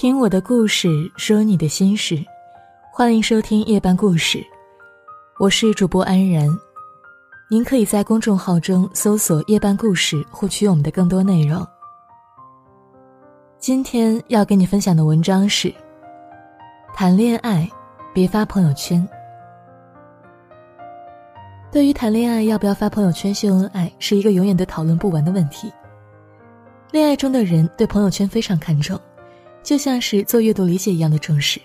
听我的故事，说你的心事，欢迎收听夜半故事，我是主播安然。您可以在公众号中搜索“夜半故事”，获取我们的更多内容。今天要跟你分享的文章是：谈恋爱别发朋友圈。对于谈恋爱要不要发朋友圈秀恩爱，是一个永远都讨论不完的问题。恋爱中的人对朋友圈非常看重。就像是做阅读理解一样的重视，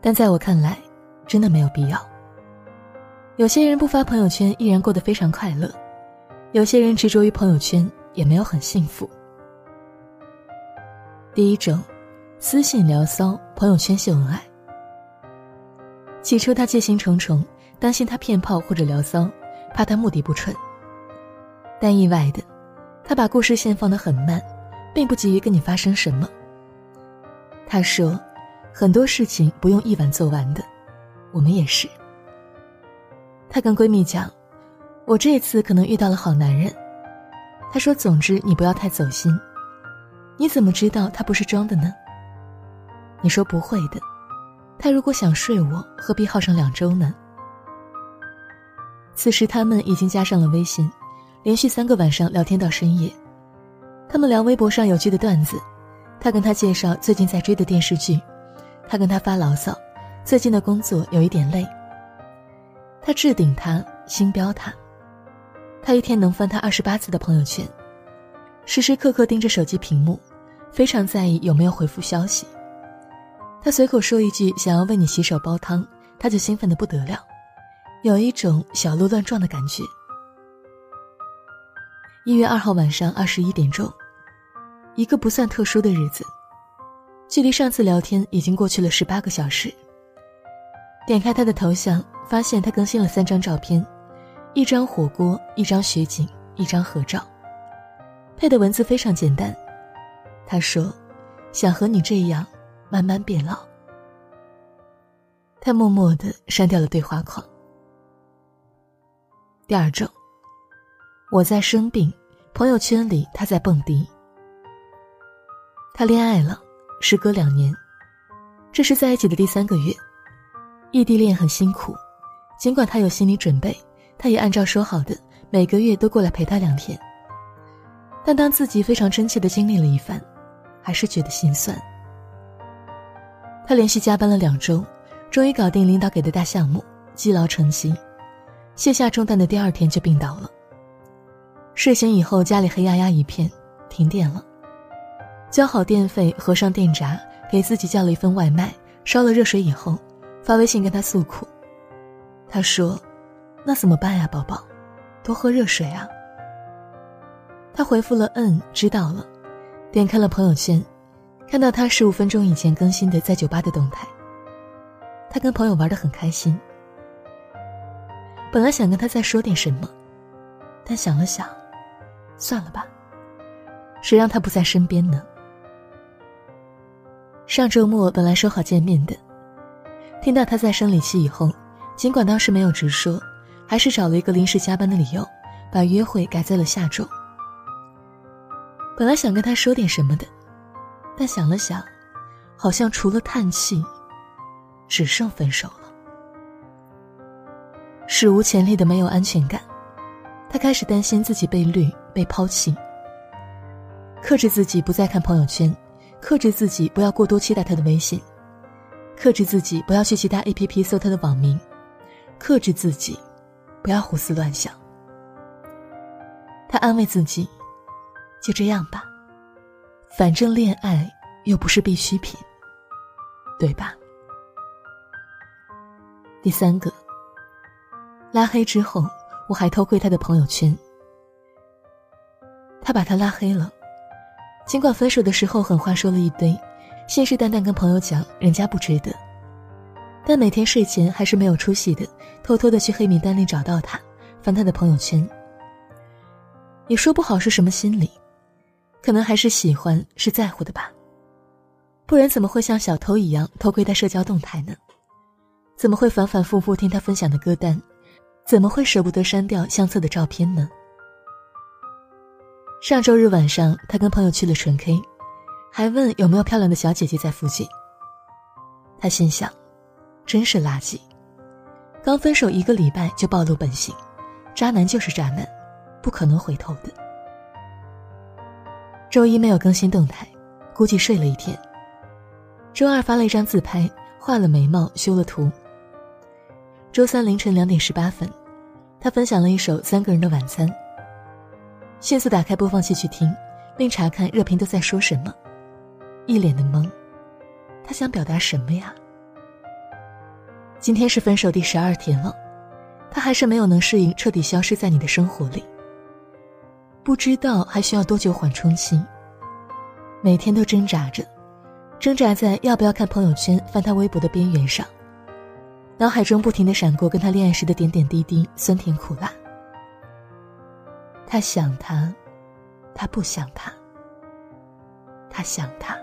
但在我看来，真的没有必要。有些人不发朋友圈依然过得非常快乐，有些人执着于朋友圈也没有很幸福。第一种，私信聊骚，朋友圈秀恩爱。起初他戒心重重，担心他骗炮或者聊骚，怕他目的不纯。但意外的，他把故事线放得很慢，并不急于跟你发生什么。他说：“很多事情不用一晚做完的，我们也是。”她跟闺蜜讲：“我这次可能遇到了好男人。”她说：“总之你不要太走心。”你怎么知道他不是装的呢？你说不会的，他如果想睡我，何必耗上两周呢？此时他们已经加上了微信，连续三个晚上聊天到深夜。他们聊微博上有趣的段子。他跟他介绍最近在追的电视剧，他跟他发牢骚，最近的工作有一点累。他置顶他，星标他，他一天能翻他二十八次的朋友圈，时时刻刻盯着手机屏幕，非常在意有没有回复消息。他随口说一句想要为你洗手煲汤，他就兴奋的不得了，有一种小鹿乱撞的感觉。一月二号晚上二十一点钟。一个不算特殊的日子，距离上次聊天已经过去了十八个小时。点开他的头像，发现他更新了三张照片：一张火锅，一张雪景，一张合照。配的文字非常简单，他说：“想和你这样慢慢变老。”他默默的删掉了对话框。第二种，我在生病，朋友圈里他在蹦迪。他恋爱了，时隔两年，这是在一起的第三个月。异地恋很辛苦，尽管他有心理准备，他也按照说好的每个月都过来陪他两天。但当自己非常真切的经历了一番，还是觉得心酸。他连续加班了两周，终于搞定领导给的大项目，积劳成疾，卸下重担的第二天就病倒了。睡醒以后，家里黑压压一片，停电了。交好电费，合上电闸，给自己叫了一份外卖，烧了热水以后，发微信跟他诉苦。他说：“那怎么办呀，宝宝？多喝热水啊。”他回复了“嗯，知道了”，点开了朋友圈，看到他十五分钟以前更新的在酒吧的动态。他跟朋友玩的很开心。本来想跟他再说点什么，但想了想，算了吧，谁让他不在身边呢？上周末本来说好见面的，听到他在生理期以后，尽管当时没有直说，还是找了一个临时加班的理由，把约会改在了下周。本来想跟他说点什么的，但想了想，好像除了叹气，只剩分手了。史无前例的没有安全感，他开始担心自己被绿、被抛弃，克制自己不再看朋友圈。克制自己不要过多期待他的微信，克制自己不要去其他 A P P 搜他的网名，克制自己不要胡思乱想。他安慰自己，就这样吧，反正恋爱又不是必需品，对吧？第三个，拉黑之后，我还偷窥他的朋友圈，他把他拉黑了。尽管分手的时候狠话说了一堆，信誓旦旦跟朋友讲人家不值得，但每天睡前还是没有出息的，偷偷的去黑名单里找到他，翻他的朋友圈。也说不好是什么心理，可能还是喜欢，是在乎的吧。不然怎么会像小偷一样偷窥他社交动态呢？怎么会反反复复听他分享的歌单？怎么会舍不得删掉相册的照片呢？上周日晚上，他跟朋友去了纯 K，还问有没有漂亮的小姐姐在附近。他心想，真是垃圾，刚分手一个礼拜就暴露本性，渣男就是渣男，不可能回头的。周一没有更新动态，估计睡了一天。周二发了一张自拍，画了眉毛，修了图。周三凌晨两点十八分，他分享了一首《三个人的晚餐》。迅速打开播放器去听，并查看热评都在说什么，一脸的懵。他想表达什么呀？今天是分手第十二天了，他还是没有能适应彻底消失在你的生活里。不知道还需要多久缓冲期。每天都挣扎着，挣扎在要不要看朋友圈、翻他微博的边缘上，脑海中不停的闪过跟他恋爱时的点点滴滴，酸甜苦辣。他想他，他不想他，他想他。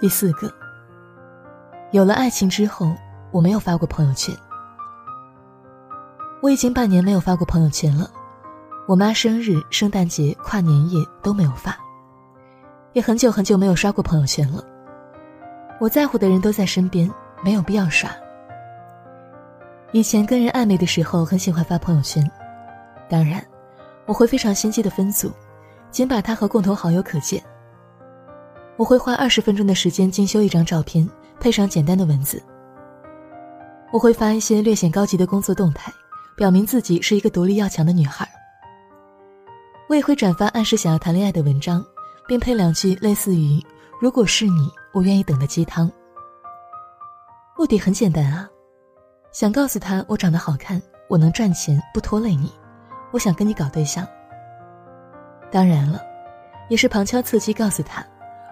第四个，有了爱情之后，我没有发过朋友圈。我已经半年没有发过朋友圈了。我妈生日、圣诞节、跨年夜都没有发，也很久很久没有刷过朋友圈了。我在乎的人都在身边，没有必要刷。以前跟人暧昧的时候，很喜欢发朋友圈，当然，我会非常心机的分组，仅把他和共同好友可见。我会花二十分钟的时间精修一张照片，配上简单的文字。我会发一些略显高级的工作动态，表明自己是一个独立要强的女孩。我也会转发暗示想要谈恋爱的文章，并配两句类似于“如果是你，我愿意等”的鸡汤。目的很简单啊，想告诉他我长得好看，我能赚钱，不拖累你，我想跟你搞对象。当然了，也是旁敲侧击告诉他，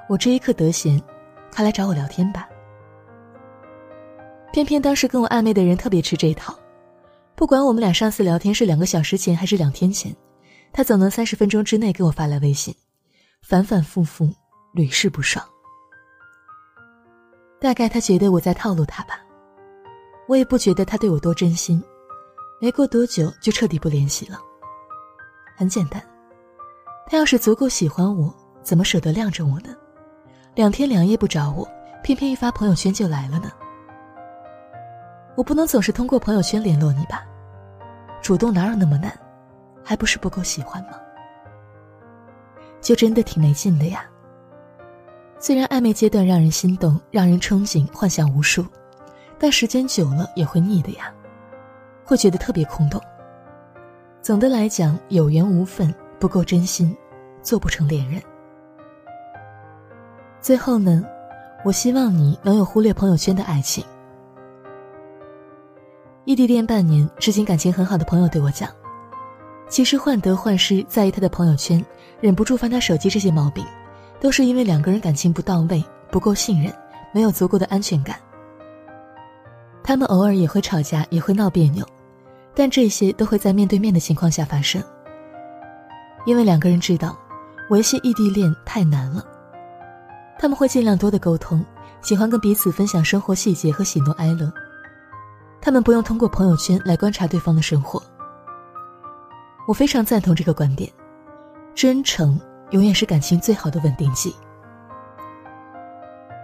我这一刻得闲，快来找我聊天吧。偏偏当时跟我暧昧的人特别吃这一套，不管我们俩上次聊天是两个小时前还是两天前。他总能三十分钟之内给我发来微信，反反复复，屡试不爽。大概他觉得我在套路他吧，我也不觉得他对我多真心。没过多久就彻底不联系了。很简单，他要是足够喜欢我，怎么舍得晾着我呢？两天两夜不找我，偏偏一发朋友圈就来了呢？我不能总是通过朋友圈联络你吧？主动哪有那么难？还不是不够喜欢吗？就真的挺没劲的呀。虽然暧昧阶段让人心动，让人憧憬，幻想无数，但时间久了也会腻的呀，会觉得特别空洞。总的来讲，有缘无分，不够真心，做不成恋人。最后呢，我希望你能有忽略朋友圈的爱情。异地恋半年，至今感情很好的朋友对我讲。其实患得患失，在意他的朋友圈，忍不住翻他手机，这些毛病，都是因为两个人感情不到位，不够信任，没有足够的安全感。他们偶尔也会吵架，也会闹别扭，但这些都会在面对面的情况下发生。因为两个人知道，维系异地恋太难了，他们会尽量多的沟通，喜欢跟彼此分享生活细节和喜怒哀乐。他们不用通过朋友圈来观察对方的生活。我非常赞同这个观点，真诚永远是感情最好的稳定剂。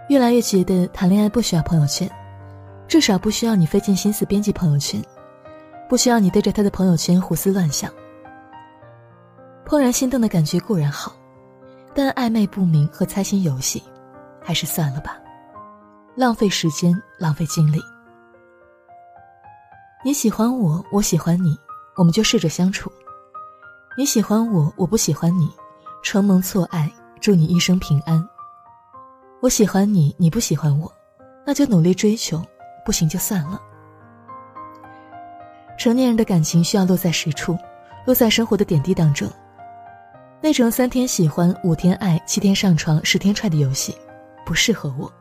越来越觉得谈恋爱不需要朋友圈，至少不需要你费尽心思编辑朋友圈，不需要你对着他的朋友圈胡思乱想。怦然心动的感觉固然好，但暧昧不明和猜心游戏，还是算了吧，浪费时间，浪费精力。你喜欢我，我喜欢你，我们就试着相处。你喜欢我，我不喜欢你，承蒙错爱，祝你一生平安。我喜欢你，你不喜欢我，那就努力追求，不行就算了。成年人的感情需要落在实处，落在生活的点滴当中。那种三天喜欢，五天爱，七天上床，十天踹的游戏，不适合我。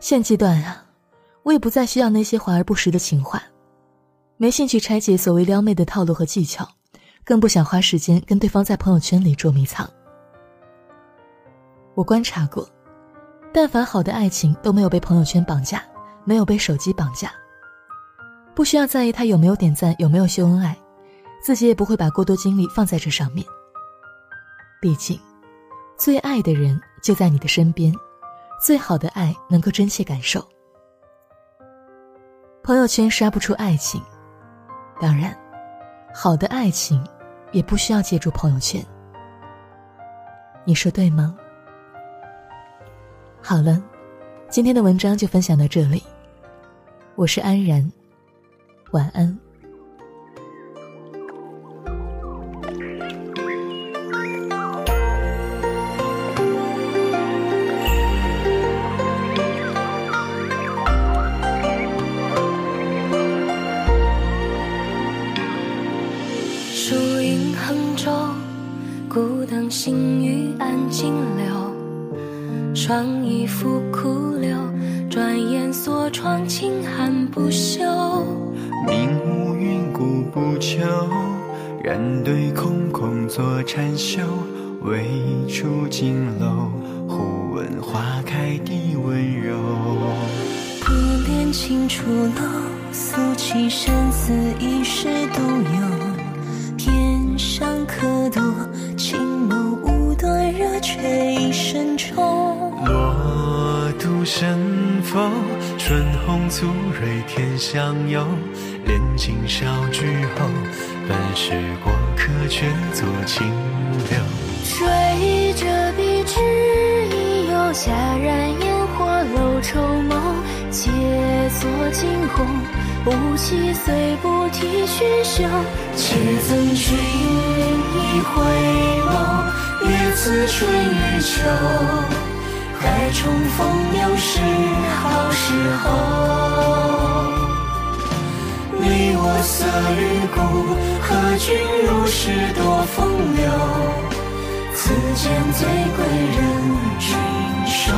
现阶段啊，我也不再需要那些华而不实的情话，没兴趣拆解所谓撩妹的套路和技巧。更不想花时间跟对方在朋友圈里捉迷藏。我观察过，但凡好的爱情都没有被朋友圈绑架，没有被手机绑架。不需要在意他有没有点赞，有没有秀恩爱，自己也不会把过多精力放在这上面。毕竟，最爱的人就在你的身边，最好的爱能够真切感受。朋友圈刷不出爱情，当然，好的爱情也不需要借助朋友圈。你说对吗？好了，今天的文章就分享到这里。我是安然，晚安。树影横舟，孤灯行雨暗金流，霜衣拂故不求，人对空空坐禅修，未出金楼，忽闻花开地温柔。不恋情出楼，素起生死一世独有。天上客多，青眸无端热却一身愁。落独身否？春红簇蕊天相佑。恋尽少聚后，本是过客却作清流。追着笔直意游，霞染烟火楼愁梦，皆作惊鸿。不弃虽不提喧嚣，且赠君一回眸。月自春与秋，待重逢又是好时候。色与故，和君如是多风流。此间最贵人君收。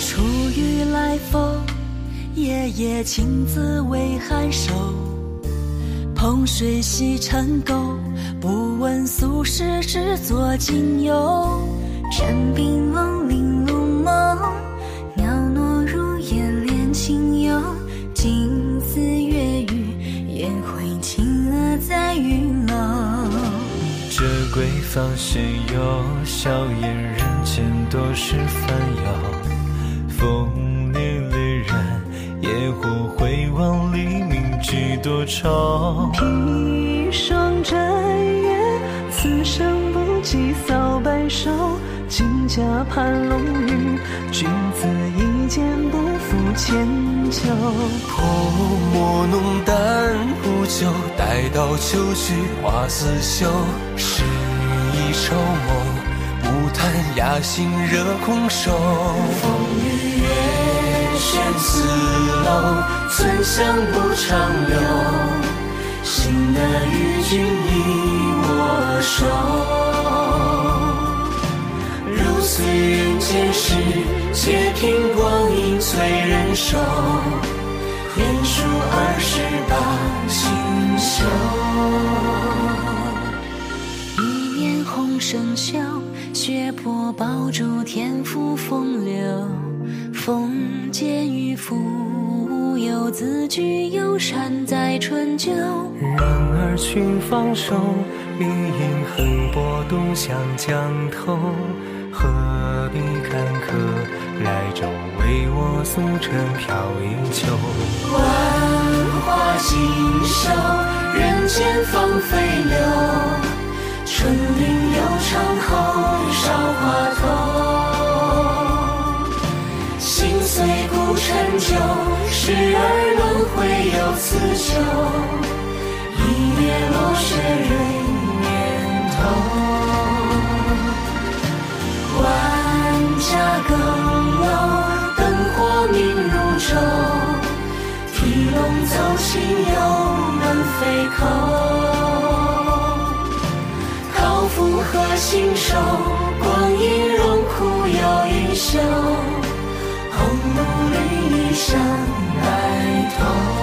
初雨来风，夜夜情字为寒瘦。碰水洗尘垢，不问俗世，只作今游。枕冰冷，玲珑梦，袅娜如烟恋情游。镜似月语，烟灰轻了在云楼。这归芳谁有？笑颜人间多是烦忧。风凛凛然，野火多愁。披霜摘月，此生不及扫白首。金甲盘龙羽，君子一剑不负千秋。泼墨浓淡无酒，待到秋去花似绣。诗意愁梦，不贪雅兴惹空手。风雨月轩四楼，存香不长留。心得与君一握手。如岁人间事，且凭光阴催人瘦。愿书二十八锦绣。一面红生锈，血泊宝珠天赋风流。风见渔夫无忧，自居幽山在春秋。人儿群芳瘦，绿阴横波独向江头。何必坎坷？来舟为我素尘飘一秋。万花锦绣，人间芳菲流。春林悠长后，韶华透。鱼儿轮回，又此秋。一叶落雪，瑞年头。万家耕牛，灯火明如昼。提笼走星，又能飞叩。口腹和心愁，光阴荣枯，又一秋。红炉绿蚁相。home.